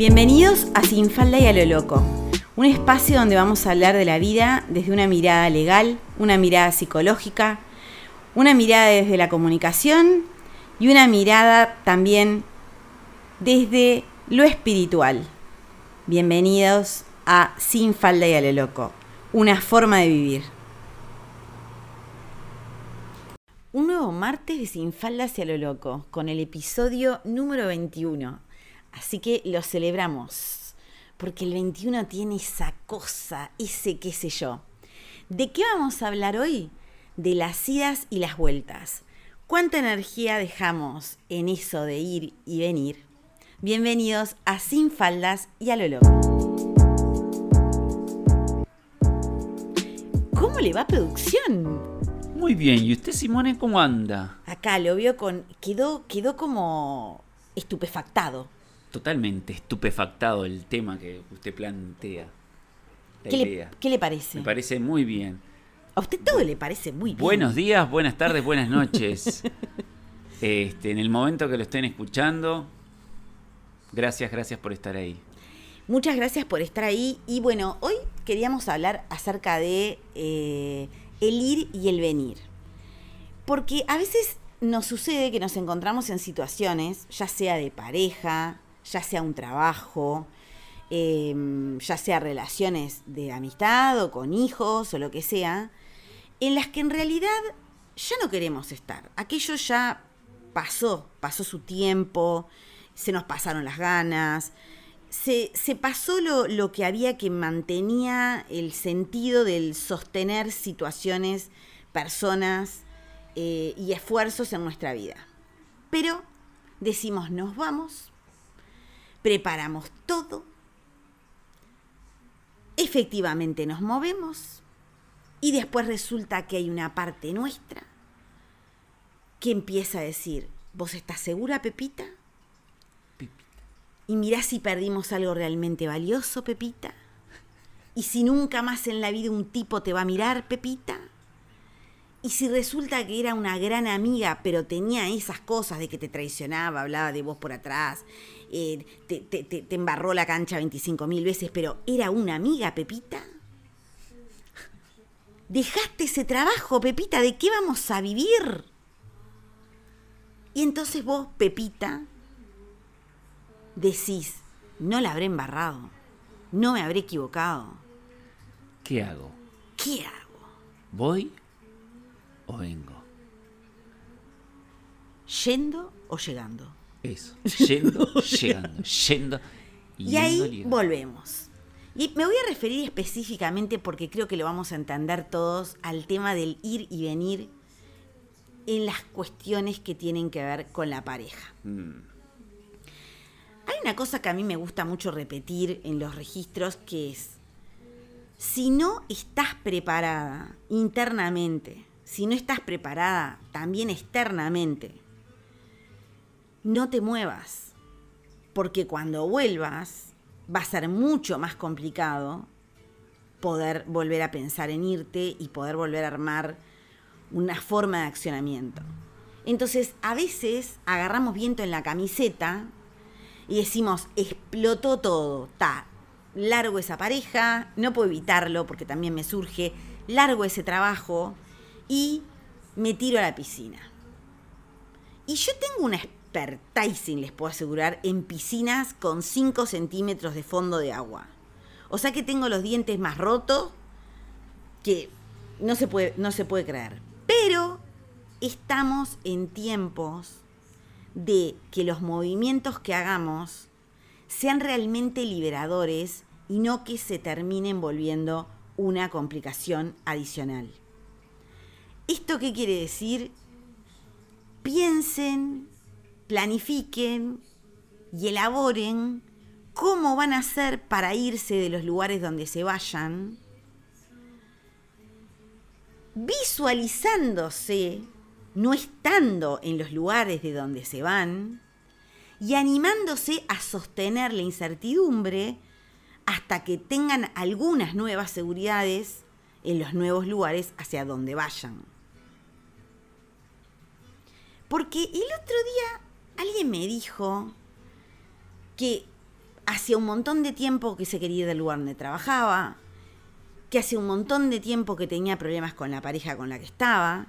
Bienvenidos a Sin Falda y a lo Loco, un espacio donde vamos a hablar de la vida desde una mirada legal, una mirada psicológica, una mirada desde la comunicación y una mirada también desde lo espiritual. Bienvenidos a Sin Falda y a lo Loco, una forma de vivir. Un nuevo martes de Sin Falda hacia lo Loco, con el episodio número 21 Así que lo celebramos, porque el 21 tiene esa cosa, ese qué sé yo. ¿De qué vamos a hablar hoy? De las idas y las vueltas. ¿Cuánta energía dejamos en eso de ir y venir? Bienvenidos a Sin Faldas y a lo loco. ¿Cómo le va producción? Muy bien, ¿y usted Simone cómo anda? Acá lo vio con. quedó, quedó como estupefactado totalmente estupefactado el tema que usted plantea. ¿Qué le, ¿Qué le, parece? Me parece muy bien. A usted todo le parece muy bien. Buenos días, buenas tardes, buenas noches. este, en el momento que lo estén escuchando, gracias, gracias por estar ahí. Muchas gracias por estar ahí. Y bueno, hoy queríamos hablar acerca de eh, el ir y el venir. Porque a veces nos sucede que nos encontramos en situaciones, ya sea de pareja, ya sea un trabajo, em, ya sea relaciones de amistad o con hijos o lo que sea, en las que en realidad ya no queremos estar. Aquello ya pasó, pasó su tiempo, se nos pasaron las ganas, se, pasó lo, lo, que había que mantenía el sentido del sostener situaciones, personas eh, y esfuerzos en nuestra vida. Pero decimos, nos vamos, preparamos todo, efectivamente nos movemos y después resulta que hay una parte nuestra que empieza a decir, ¿vos estás segura, Pepita? Pepita. Y mirá si perdimos algo realmente valioso, Pepita. Y si nunca más en la vida un tipo te va a mirar, Pepita. Y si resulta que era una gran amiga, pero tenía esas cosas de que te traicionaba, hablaba de vos por atrás, eh, te, embarró la cancha 25 mil veces, pero era una amiga, Pepita. Dejaste ese trabajo, Pepita, ¿de qué vamos a vivir? Y entonces vos, Pepita, decís, no la habré embarrado, no me habré equivocado. ¿Qué hago? ¿Qué hago? ¿Voy o vengo? ¿Yendo o llegando? Eso, yendo, llegando, yendo. Y, ahí volvemos. Y me voy a referir específicamente, porque creo que lo vamos a entender todos, al tema del ir y venir en las cuestiones que tienen que ver con la pareja. Mm. Hay una cosa que a mí me gusta mucho repetir en los registros, que es, si no estás preparada internamente, si no estás preparada también externamente, no te muevas, porque cuando vuelvas va a ser mucho más complicado poder volver a pensar en irte y poder volver a armar una forma de accionamiento. Entonces, a veces agarramos viento en la camiseta y decimos, explotó todo, está, largo esa pareja, no puedo evitarlo porque también me surge, largo ese trabajo y me tiro a la piscina. Y yo tengo una expertising, les puedo asegurar, en piscinas con 5 centímetros de fondo de agua. O sea que tengo los dientes más rotos que no se puede, no se puede creer. Pero estamos en tiempos de que los movimientos que hagamos sean realmente liberadores y no que se terminen volviendo una complicación adicional. ¿Esto qué quiere decir? Piensen planifiquen y elaboren cómo van a hacer para irse de los lugares donde se vayan, visualizándose, no estando en los lugares de donde se van, y animándose a sostener la incertidumbre hasta que tengan algunas nuevas seguridades en los nuevos lugares hacia donde vayan. Porque el otro día alguien me dijo que hacía un montón de tiempo que se quería ir del lugar donde trabajaba, que hacía un montón de tiempo que tenía problemas con la pareja con la que estaba.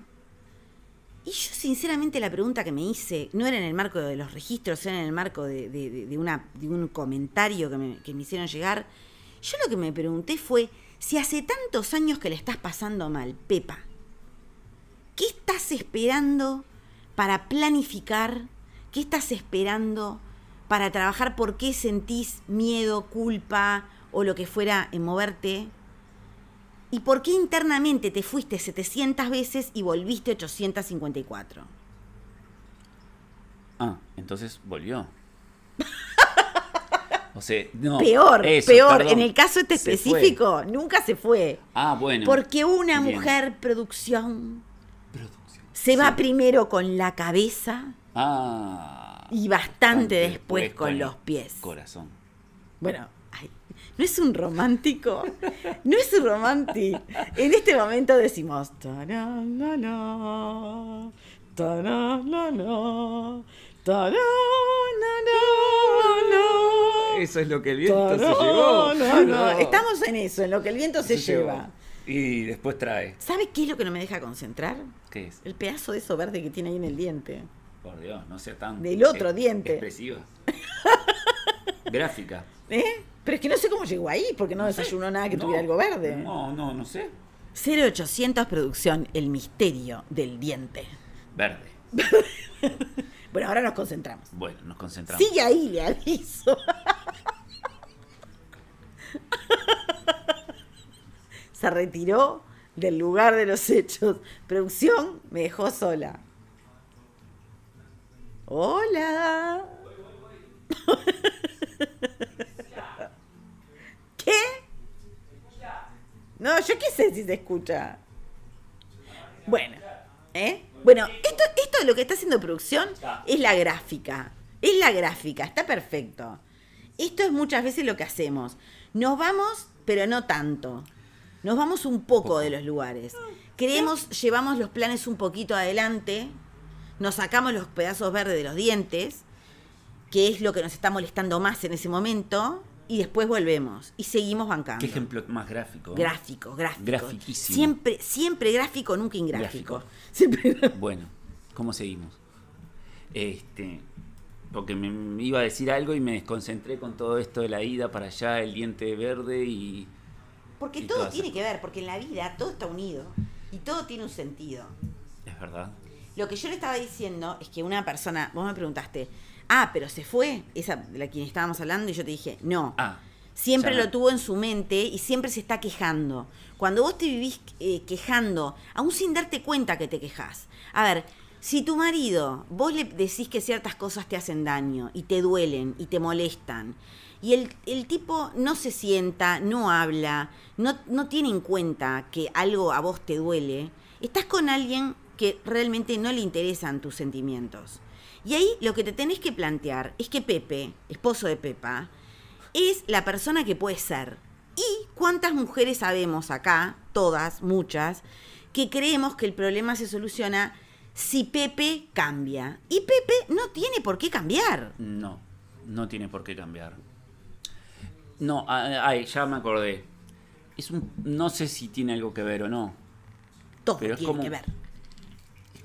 Y yo sinceramente la pregunta que me hice no era en el marco de los registros, era en el marco de, un comentario que me, que me hicieron llegar. Yo lo que me pregunté fue, si hace tantos años que le estás pasando mal, Pepa, ¿qué estás esperando para planificar? ¿Qué estás esperando para trabajar por qué sentís miedo, culpa o lo que fuera en moverte. ¿Y por qué internamente te fuiste 700 veces y volviste 854? Ah, entonces volvió. O sea, no. Peor, peor. en el caso este específico, nunca se fue. Ah, bueno. Porque una mujer producción, se va primero con la cabeza. Ah y bastante después, con, los pies. Corazón. Bueno, no es un romántico, no es un romántico. En este momento decimos, eso es lo que el viento se llevó. Estamos en eso, en lo que el viento se, lleva. Y después trae. ¿Sabes qué es lo que no me deja concentrar? ¿Qué es? El pedazo de eso verde que tiene ahí en el diente. Por Dios, no sea tan. Del otro diente. Expresiva. Gráfica. ¿Eh? Pero es que no sé cómo llegó ahí, porque no, desayunó nada que tuviera algo verde. No, no, no sé. 0800 Producción, el misterio del diente. Verde. bueno, ahora nos concentramos. Bueno, nos concentramos. Sigue ahí, le aviso. Se retiró del lugar de los hechos. Producción me dejó sola. Hola. ¿Qué? No, yo qué sé si se escucha. Bueno, ¿eh? Bueno, esto, esto lo que está haciendo producción es la gráfica. Es la gráfica, está perfecto. Esto es muchas veces lo que hacemos. Nos vamos, pero no tanto. Nos vamos un poco de los lugares. Creemos, llevamos los planes un poquito adelante nos sacamos los pedazos verdes de los dientes, que es lo que nos está molestando más en ese momento, y después volvemos y seguimos bancando. ¿Qué ejemplo más gráfico? Gráfico, gráfico. Grafiquísimo. Siempre, siempre gráfico, nunca ingráfico. Bueno, ¿cómo seguimos? Este, porque me iba a decir algo y me desconcentré con todo esto de la ida para allá, el diente verde y... Porque todo tiene que ver, porque en la vida todo está unido y todo tiene un sentido. Es verdad. Lo que yo le estaba diciendo es que una persona, vos me preguntaste, ah, pero se fue, esa de la quien estábamos hablando, y yo te dije, no. Ah, siempre lo tuvo en su mente y siempre se está quejando. Cuando vos te vivís eh, quejando, aún sin darte cuenta que te quejas. A ver, si tu marido, vos le decís que ciertas cosas te hacen daño y te duelen y te molestan, y el, el tipo no se sienta, no habla, no, no tiene en cuenta que algo a vos te duele, estás con alguien que realmente no le interesan tus sentimientos. Y ahí lo que te tenés que plantear es que Pepe, esposo de Pepa, es la persona que puede ser. ¿Y cuántas mujeres sabemos acá, todas, muchas, que creemos que el problema se soluciona si Pepe cambia? Y Pepe no tiene por qué cambiar. No, no tiene por qué cambiar. No, ay, ya me acordé. Es un, no sé si tiene algo que ver o no. Todo tiene que ver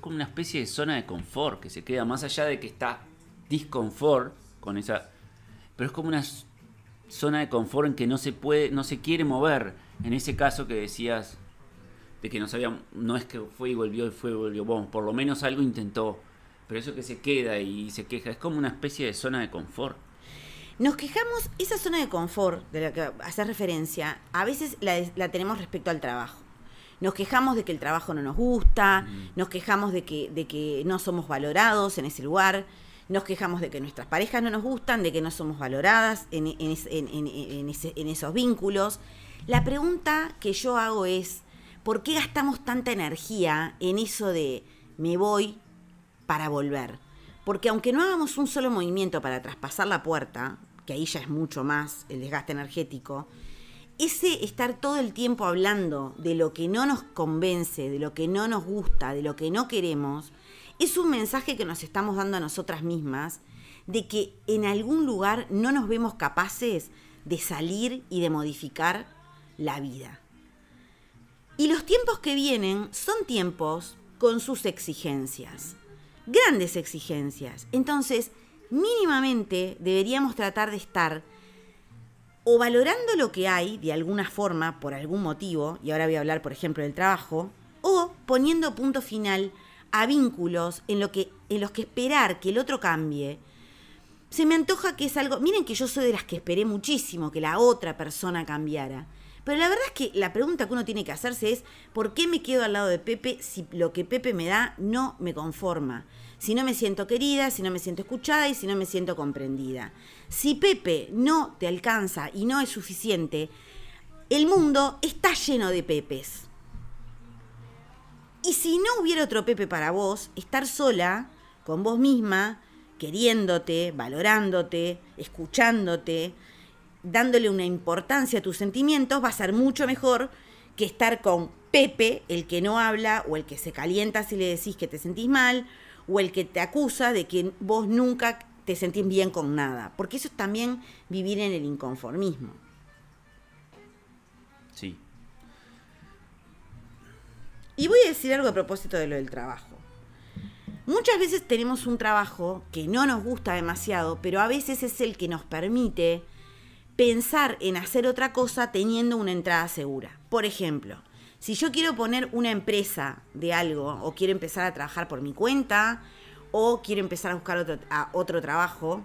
como una especie de zona de confort que se queda más allá de que está disconfort con esa. Pero es como una zona de confort en que no se puede, no se quiere mover. En ese caso que decías de que no sabía, no es que fue y volvió y fue y volvió, bueno, por lo menos algo intentó. Pero eso que se queda y se queja es como una especie de zona de confort. Nos quejamos, esa zona de confort de la que hace referencia, a veces la tenemos respecto al trabajo nos quejamos de que el trabajo no nos gusta, mm. nos quejamos de que, de que no somos valorados en ese lugar, nos quejamos de que nuestras parejas no nos gustan, de que no somos valoradas en, en esos vínculos. La pregunta que yo hago es, ¿por qué gastamos tanta energía en eso de me voy para volver? Porque aunque no hagamos un solo movimiento para traspasar la puerta, que ahí ya es mucho más el desgaste energético, ese estar todo el tiempo hablando de lo que no nos convence, de lo que no nos gusta, de lo que no queremos, es un mensaje que nos estamos dando a nosotras mismas de que en algún lugar no nos vemos capaces de salir y de modificar la vida. Y los tiempos que vienen son tiempos con sus exigencias, grandes exigencias. Entonces, mínimamente deberíamos tratar de estar o valorando lo que hay de alguna forma, por algún motivo, y ahora voy a hablar, por ejemplo, del trabajo, o poniendo punto final a vínculos en, lo que, en los que esperar que el otro cambie. Se me antoja que es algo, miren que yo soy de las que esperé muchísimo que la otra persona cambiara. Pero la verdad es que la pregunta que uno tiene que hacerse es, ¿por qué me quedo al lado de Pepe si lo que Pepe me da no me conforma? Si no me siento querida, si no me siento escuchada y si no me siento comprendida. Si Pepe no te alcanza y no es suficiente, el mundo está lleno de Pepes. Y si no hubiera otro Pepe para vos, estar sola, con vos misma, queriéndote, valorándote, escuchándote, dándole una importancia a tus sentimientos, va a ser mucho mejor que estar con Pepe, el que no habla o el que se calienta si le decís que te sentís mal o el que te acusa de que vos nunca te sentís bien con nada, porque eso es también vivir en el inconformismo. Sí. Y voy a decir algo a propósito de lo del trabajo. Muchas veces tenemos un trabajo que no nos gusta demasiado, pero a veces es el que nos permite pensar en hacer otra cosa teniendo una entrada segura. Por ejemplo, si yo quiero poner una empresa de algo o quiero empezar a trabajar por mi cuenta o quiero empezar a buscar otro, trabajo,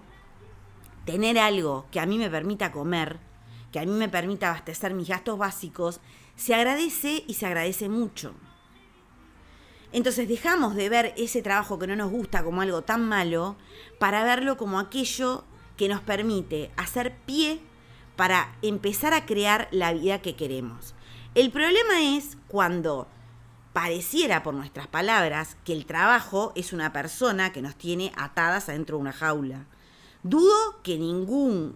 tener algo que a mí me permita comer, que a mí me permita abastecer mis gastos básicos, se agradece y se agradece mucho. Entonces dejamos de ver ese trabajo que no nos gusta como algo tan malo para verlo como aquello que nos permite hacer pie para empezar a crear la vida que queremos. El problema es cuando pareciera por nuestras palabras que el trabajo es una persona que nos tiene atadas adentro de una jaula. Dudo que ningún,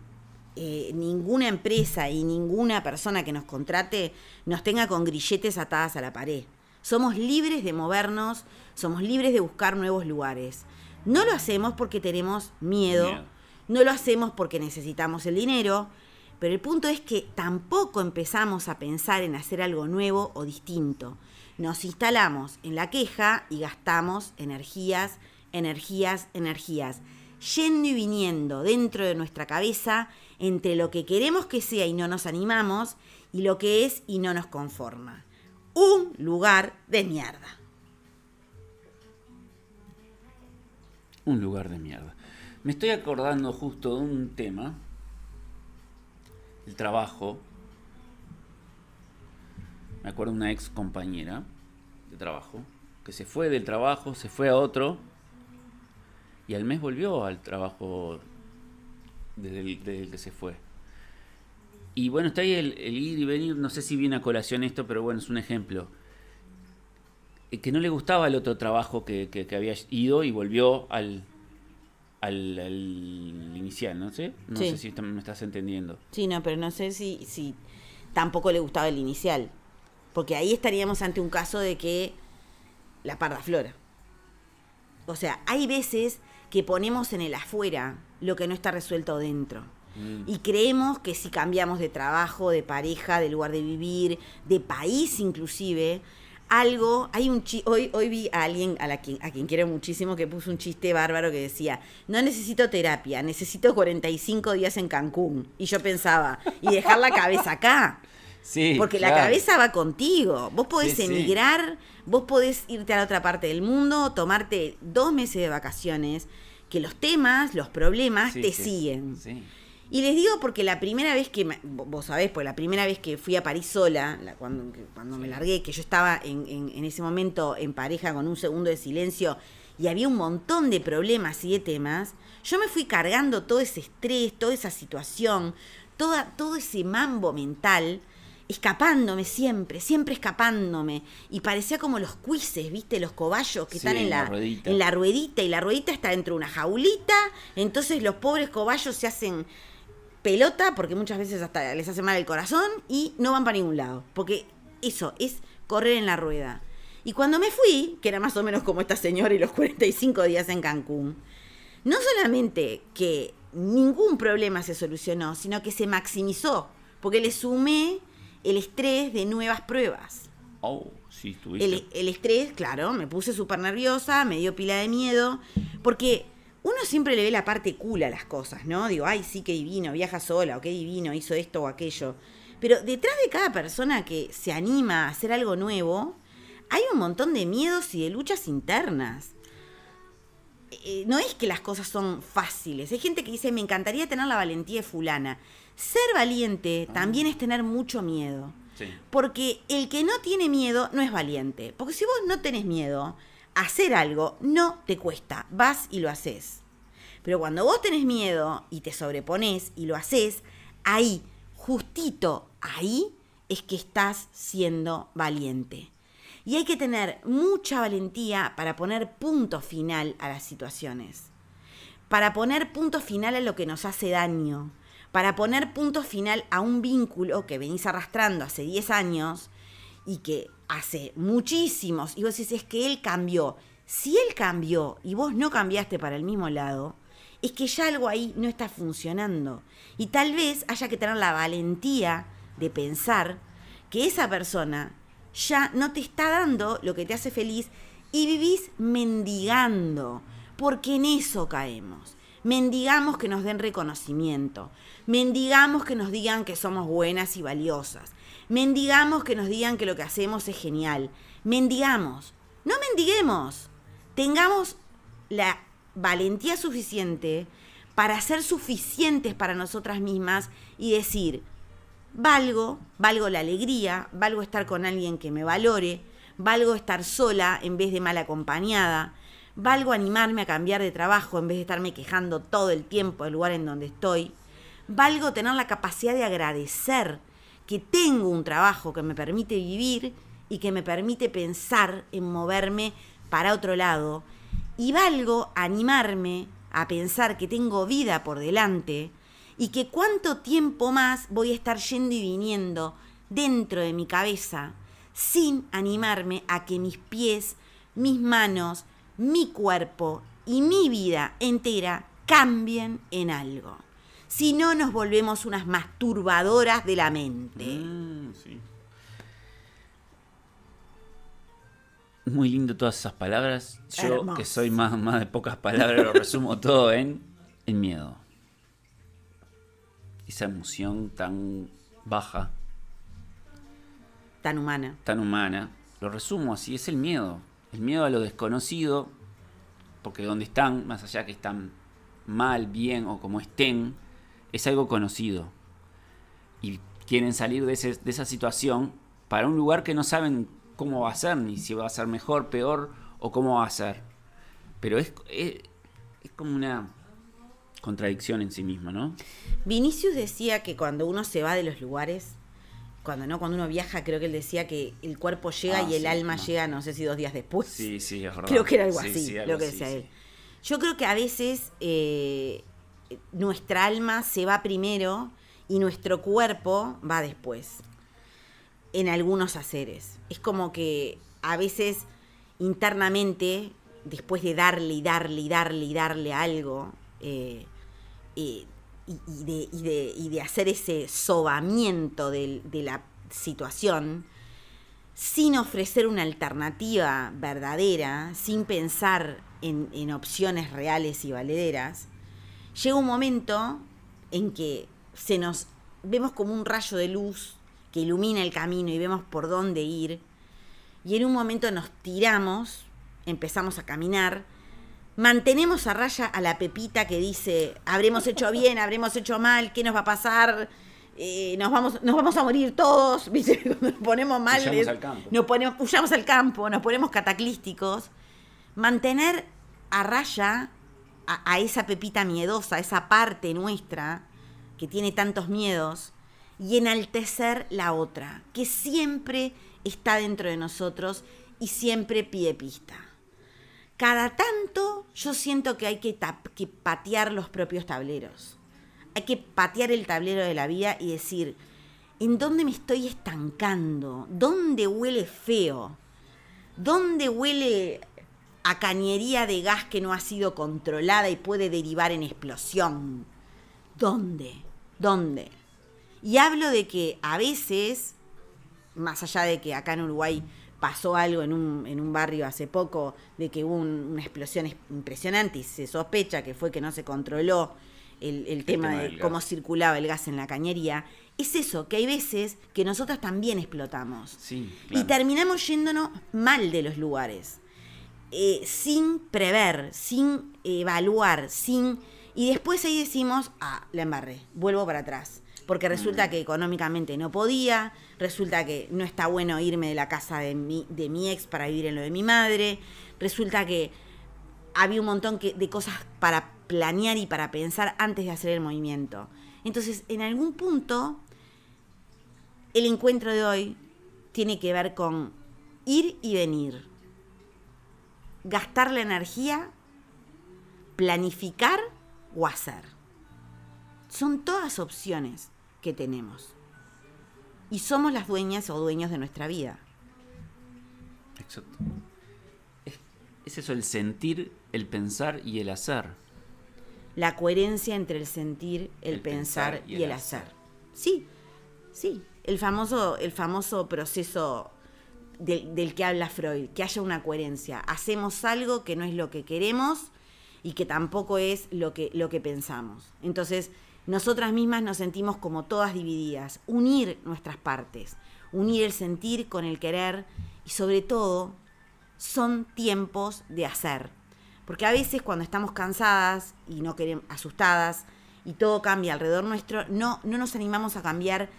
eh, ninguna empresa y ninguna persona que nos contrate nos tenga con grilletes atadas a la pared. Somos libres de movernos, somos libres de buscar nuevos lugares. No lo hacemos porque tenemos miedo, no lo hacemos porque necesitamos el dinero, pero el punto es que tampoco empezamos a pensar en hacer algo nuevo o distinto. Nos instalamos en la queja y gastamos energías, energías, energías, yendo y viniendo dentro de nuestra cabeza entre lo que queremos que sea y no nos animamos y lo que es y no nos conforma. Un lugar de mierda. Un lugar de mierda. Me estoy acordando justo de un tema el trabajo. Me acuerdo una ex compañera de trabajo que se fue del trabajo, se fue a otro y al mes volvió al trabajo desde el, que se fue. Y bueno, está ahí el, ir y venir, no sé si viene a colación esto, pero bueno, es un ejemplo. Eh, que no le gustaba el otro trabajo que había ido y volvió al, al, inicial, ¿no sé? No sé si me estás entendiendo. Sí, no, pero no sé si, si tampoco le gustaba el inicial. Porque ahí estaríamos ante un caso de que la parda flora. O sea, hay veces que ponemos en el afuera lo que no está resuelto dentro. Mm. Y creemos que si cambiamos de trabajo, de pareja, de lugar de vivir, de país inclusive, algo, hay un hoy, hoy vi a alguien a, la quien, a quien quiero muchísimo que puso un chiste bárbaro que decía, no necesito terapia, necesito 45 días en Cancún. Y yo pensaba, y dejar la cabeza acá. Sí, Porque la cabeza va contigo. Vos podés emigrar, vos podés irte a la otra parte del mundo, tomarte dos meses de vacaciones, que los temas, los problemas te siguen. Y les digo porque la primera vez que, vos sabés, pues la primera vez que fui a París sola, cuando, cuando me largué, que yo estaba en, en, ese momento en pareja con un segundo de silencio y había un montón de problemas y de temas, yo me fui cargando todo ese estrés, toda esa situación, toda, todo ese mambo mental, escapándome siempre, siempre escapándome. Y parecía como los cuises, ¿viste? Los cobayos que están en la, en la ruedita y la ruedita está dentro de una jaulita, entonces los pobres cobayos se hacen pelota, porque muchas veces hasta les hace mal el corazón, y no van para ningún lado. Porque eso es correr en la rueda. Y cuando me fui, que era más o menos como esta señora y los 45 días en Cancún, no solamente que ningún problema se solucionó, sino que se maximizó, porque le sumé el estrés de nuevas pruebas. Oh, sí, el, el estrés, claro, me puse súper nerviosa, me dio pila de miedo, porque uno siempre le ve la parte cool a las cosas, ¿no? Digo, ay, sí, qué divino, viaja sola, o qué divino, hizo esto o aquello. Pero detrás de cada persona que se anima a hacer algo nuevo, hay un montón de miedos y de luchas internas. Eh, no es que las cosas son fáciles. Hay gente que dice, me encantaría tener la valentía de fulana. Ser valiente también es tener mucho miedo. Porque el que no tiene miedo no es valiente. Porque si vos no tenés miedo, hacer algo no te cuesta. Vas y lo haces. Pero cuando vos tenés miedo y te sobrepones y lo haces, ahí, justito ahí, es que estás siendo valiente. Y hay que tener mucha valentía para poner punto final a las situaciones. Para poner punto final a lo que nos hace daño. Para poner punto final a un vínculo que venís arrastrando hace 10 años y que hace muchísimos. Y vos decís, es que él cambió. Si él cambió y vos no cambiaste para el mismo lado, es que ya algo ahí no está funcionando. Y tal vez haya que tener la valentía de pensar que esa persona ya no te está dando lo que te hace feliz y vivís mendigando, porque en eso caemos. Mendigamos que nos den reconocimiento, mendigamos que nos digan que somos buenas y valiosas, mendigamos que nos digan que lo que hacemos es genial, mendigamos, no mendiguemos, tengamos la valentía suficiente para ser suficientes para nosotras mismas y decir, valgo, valgo la alegría, valgo estar con alguien que me valore, valgo estar sola en vez de mal acompañada, valgo animarme a cambiar de trabajo en vez de estarme quejando todo el tiempo del lugar en donde estoy, valgo tener la capacidad de agradecer que tengo un trabajo que me permite vivir y que me permite pensar en moverme para otro lado, y valgo animarme a pensar que tengo vida por delante, y que cuánto tiempo más voy a estar yendo y viniendo dentro de mi cabeza sin animarme a que mis pies, mis manos, mi cuerpo y mi vida entera cambien en algo. Si no, nos volvemos unas masturbadoras de la mente. Mm, Muy lindo todas esas palabras. Yo, que soy más, más de pocas palabras, lo resumo todo en, en miedo esa emoción tan baja. Tan humana. Tan humana. Lo resumo así, es el miedo. El miedo a lo desconocido, porque donde están, más allá que están mal, bien o como estén, es algo conocido. Y quieren salir de, esa situación para un lugar que no saben cómo va a ser, ni si va a ser mejor, peor o cómo va a ser. Pero es, es como una contradicción en sí mismo, ¿no? Vinicius decía que cuando uno se va de los lugares, cuando no, cuando uno viaja, creo que él decía que el cuerpo llega ah, y el alma llega, no sé si dos días después. Sí, sí, es verdad. Creo que era algo así, lo que decía él. Yo creo que a veces eh, nuestra alma se va primero y nuestro cuerpo va después. En algunos haceres. Es como que a veces internamente, después de darle y darle y darle y darle algo, eh, y, de, hacer ese sobamiento de, la situación sin ofrecer una alternativa verdadera, sin pensar en, opciones reales y valederas, llega un momento en que se nos vemos como un rayo de luz que ilumina el camino y vemos por dónde ir, y en un momento nos tiramos, empezamos a caminar, mantenemos a raya a la pepita que dice, habremos hecho bien, habremos hecho mal, ¿qué nos va a pasar? Eh, nos, vamos, nos vamos a morir todos, nos ponemos mal, al campo. Nos ponemos, huyamos al campo, nos ponemos cataclísticos. Mantener a raya a, esa pepita miedosa, a esa parte nuestra que tiene tantos miedos, y enaltecer la otra, que siempre está dentro de nosotros y siempre pide pista cada tanto yo siento que hay que, patear los propios tableros. Hay que patear el tablero de la vida y decir, ¿en dónde me estoy estancando? ¿Dónde huele feo? ¿Dónde huele a cañería de gas que no ha sido controlada y puede derivar en explosión. ¿Dónde? ¿Dónde? Y hablo de que a veces, más allá de que acá en Uruguay pasó algo en un, en un barrio hace poco, de que hubo una explosión impresionante y se sospecha que fue que no se controló el, tema, de cómo circulaba el gas en la cañería, es eso, que hay veces que nosotros también explotamos. Y terminamos yéndonos mal de los lugares. Eh, sin prever, sin evaluar, sin... Y después ahí decimos, ah, la embarré, vuelvo para atrás. Porque resulta mm. que económicamente no podía, resulta que no está bueno irme de la casa de mi, de mi ex para vivir en lo de mi madre, resulta que había un montón de cosas para planear y para pensar antes de hacer el movimiento. Entonces, en algún punto, el encuentro de hoy tiene que ver con ir y venir, gastar la energía, planificar o hacer. Son todas opciones que tenemos. Y somos las dueñas o dueños de nuestra vida. Exacto. Es, eso, el sentir, el pensar y el hacer la coherencia entre el sentir, el, pensar, y, el, hacer. Sí, sí, el famoso, el famoso proceso del, que habla Freud, que haya una coherencia. Hacemos algo que no es lo que queremos y que tampoco es lo que, lo que pensamos. Entonces, nosotras mismas nos sentimos como todas divididas. Unir nuestras partes, unir el sentir con el querer y sobre todo son tiempos de hacer. Porque a veces cuando estamos cansadas y no queremos, asustadas y todo cambia alrededor nuestro, no, no nos animamos a cambiar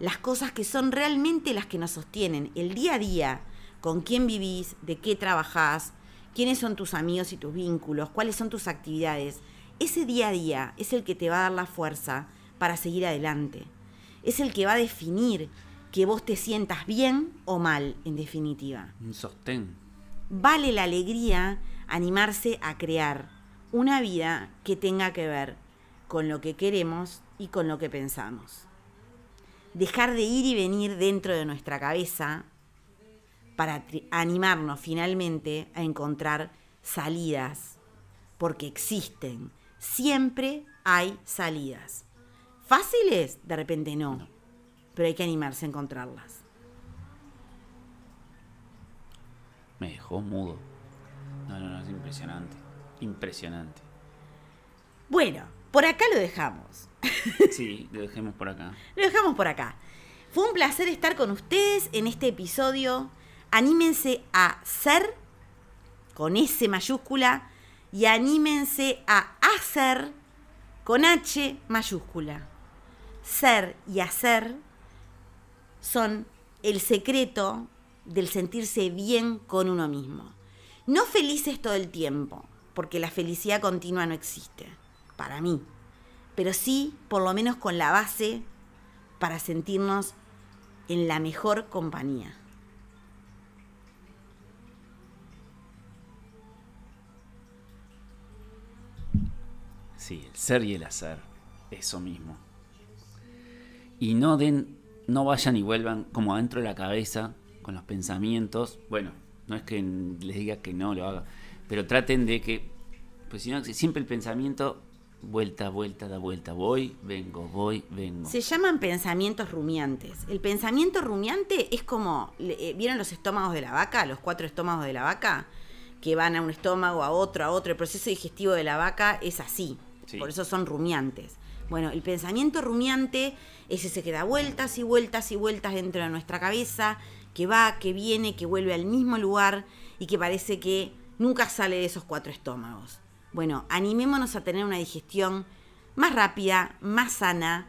las cosas que son realmente las que nos sostienen. El día a día, con quién vivís, de qué trabajás, quiénes son tus amigos y tus vínculos, cuáles son tus actividades. Ese día a día es el que te va a dar la fuerza para seguir adelante. Es el que va a definir que vos te sientas bien o mal, en definitiva. Un sostén. Vale la alegría animarse a crear una vida que tenga que ver con lo que queremos y con lo que pensamos. Dejar de ir y venir dentro de nuestra cabeza para animarnos finalmente a encontrar salidas, porque existen, siempre hay salidas. ¿Fáciles? De repente no, pero hay que animarse a encontrarlas. Me dejó mudo. No, no, no, es impresionante. Impresionante. Bueno, por acá lo dejamos. Sí, lo dejemos por acá. Lo dejamos por acá. Fue un placer estar con ustedes en este episodio. Anímense a ser con S mayúscula y anímense a hacer con H mayúscula. Ser y hacer son el secreto del sentirse bien con uno mismo. No felices todo el tiempo, porque la felicidad continua no existe, para mí. Pero sí, por lo menos con la base para sentirnos en la mejor compañía. Sí, el ser y el hacer, eso mismo. Y no den, no vayan y vuelvan como adentro de la cabeza con los pensamientos. Bueno, no es que les diga que no lo haga, pero traten de que, pues si no, siempre el pensamiento vuelta, vuelta, da vuelta, voy, vengo, voy, vengo. Se llaman pensamientos rumiantes. El pensamiento rumiante es como, eh, ¿vieron los estómagos de la vaca? Los cuatro estómagos de la vaca, que van a un estómago, a otro, a otro. El proceso digestivo de la vaca es así, por eso son rumiantes. Bueno, el pensamiento rumiante es ese que da vueltas y vueltas y vueltas dentro de nuestra cabeza, que va, que viene, que vuelve al mismo lugar y que parece que nunca sale de esos cuatro estómagos. Bueno, animémonos a tener una digestión más rápida, más sana,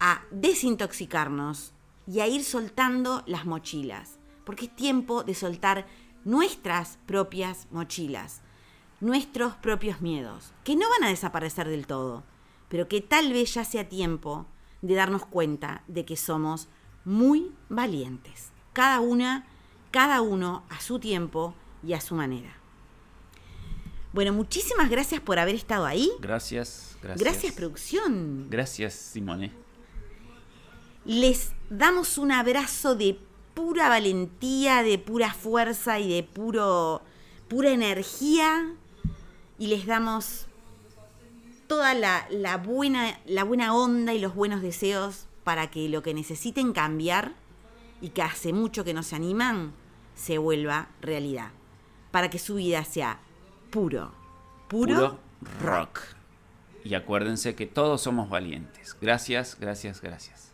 a desintoxicarnos y a ir soltando las mochilas, porque es tiempo de soltar nuestras propias mochilas, nuestros propios miedos, que no van a desaparecer del todo, pero que tal vez ya sea tiempo de darnos cuenta de que somos muy valientes cada una, cada uno a su tiempo y a su manera. Bueno, muchísimas gracias por haber estado ahí. Gracias, gracias. Gracias, producción. Gracias, Simone. Les damos un abrazo de pura valentía, de pura fuerza y de puro pura energía y les damos toda la, buena, la buena onda y los buenos deseos para que lo que necesiten cambiar y que hace mucho que no se animan, se vuelva realidad. Para que su vida sea puro, puro, rock. Y acuérdense que todos somos valientes. Gracias, gracias, gracias.